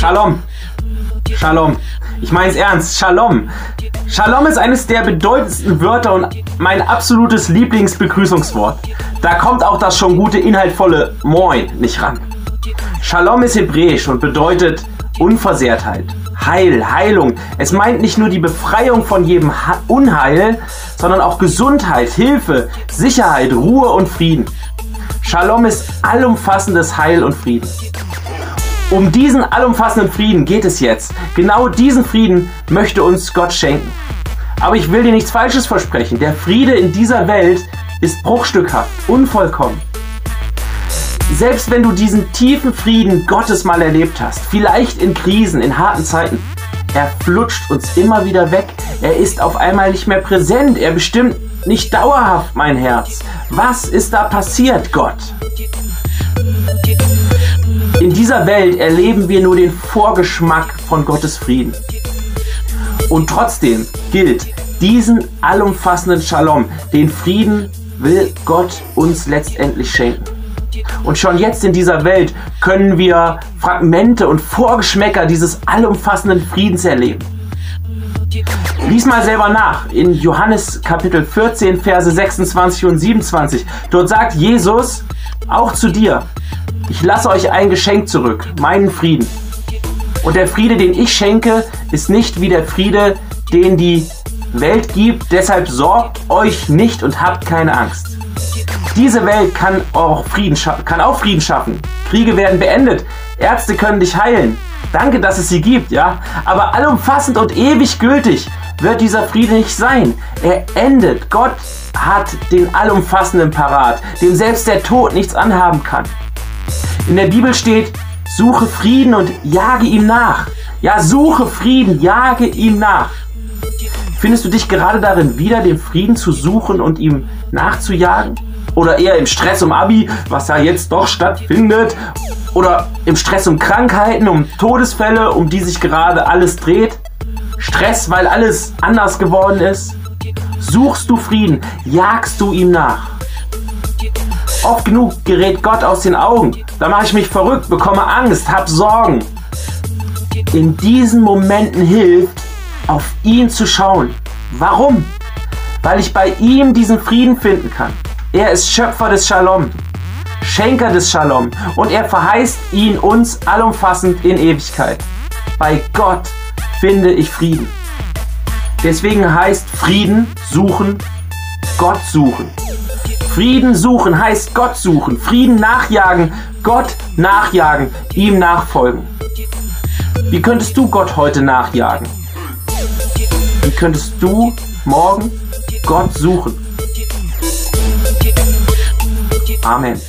Shalom. Shalom. Ich meine es ernst. Shalom. Shalom ist eines der bedeutendsten Wörter und mein absolutes Lieblingsbegrüßungswort. Da kommt auch das schon gute, inhaltvolle Moin nicht ran. Shalom ist hebräisch und bedeutet Unversehrtheit, Heil, Heilung. Es meint nicht nur die Befreiung von jedem Unheil, sondern auch Gesundheit, Hilfe, Sicherheit, Ruhe und Frieden. Shalom ist allumfassendes Heil und Frieden. Um diesen allumfassenden Frieden geht es jetzt. Genau diesen Frieden möchte uns Gott schenken. Aber ich will dir nichts Falsches versprechen. Der Friede in dieser Welt ist bruchstückhaft, unvollkommen. Selbst wenn du diesen tiefen Frieden Gottes mal erlebt hast, vielleicht in Krisen, in harten Zeiten, er flutscht uns immer wieder weg. Er ist auf einmal nicht mehr präsent. Er bestimmt nicht dauerhaft mein Herz. Was ist da passiert, Gott? In dieser Welt erleben wir nur den Vorgeschmack von Gottes Frieden. Und trotzdem gilt, diesen allumfassenden Shalom, den Frieden will Gott uns letztendlich schenken. Und schon jetzt in dieser Welt können wir Fragmente und Vorgeschmäcker dieses allumfassenden Friedens erleben. Lies mal selber nach in Johannes Kapitel 14, Verse 26 und 27. Dort sagt Jesus auch zu dir, ich lasse euch ein Geschenk zurück, meinen Frieden. Und der Friede, den ich schenke, ist nicht wie der Friede, den die Welt gibt. Deshalb sorgt euch nicht und habt keine Angst. Diese Welt kann auch Frieden, kann auch Frieden schaffen. Kriege werden beendet. Ärzte können dich heilen. Danke, dass es sie gibt, ja. Aber allumfassend und ewig gültig wird dieser Friede nicht sein. Er endet. Gott hat den allumfassenden parat, dem selbst der Tod nichts anhaben kann. In der Bibel steht, suche Frieden und jage ihm nach. Ja, suche Frieden, jage ihm nach. Findest du dich gerade darin wieder, den Frieden zu suchen und ihm nachzujagen? Oder eher im Stress um Abi, was ja jetzt doch stattfindet? Oder im Stress um Krankheiten, um Todesfälle, um die sich gerade alles dreht? Stress, weil alles anders geworden ist? Suchst du Frieden? Jagst du ihm nach? Oft genug gerät Gott aus den Augen. Da mache ich mich verrückt, bekomme Angst, hab Sorgen. In diesen Momenten hilft, auf ihn zu schauen. Warum? Weil ich bei ihm diesen Frieden finden kann. Er ist Schöpfer des Shalom, Schenker des Shalom und er verheißt ihn uns allumfassend in Ewigkeit. Bei Gott finde ich Frieden. Deswegen heißt Frieden suchen, Gott suchen. Frieden suchen heißt Gott suchen, Frieden nachjagen, Gott nachjagen, ihm nachfolgen. Wie könntest du Gott heute nachjagen? Wie könntest du morgen Gott suchen? Amen.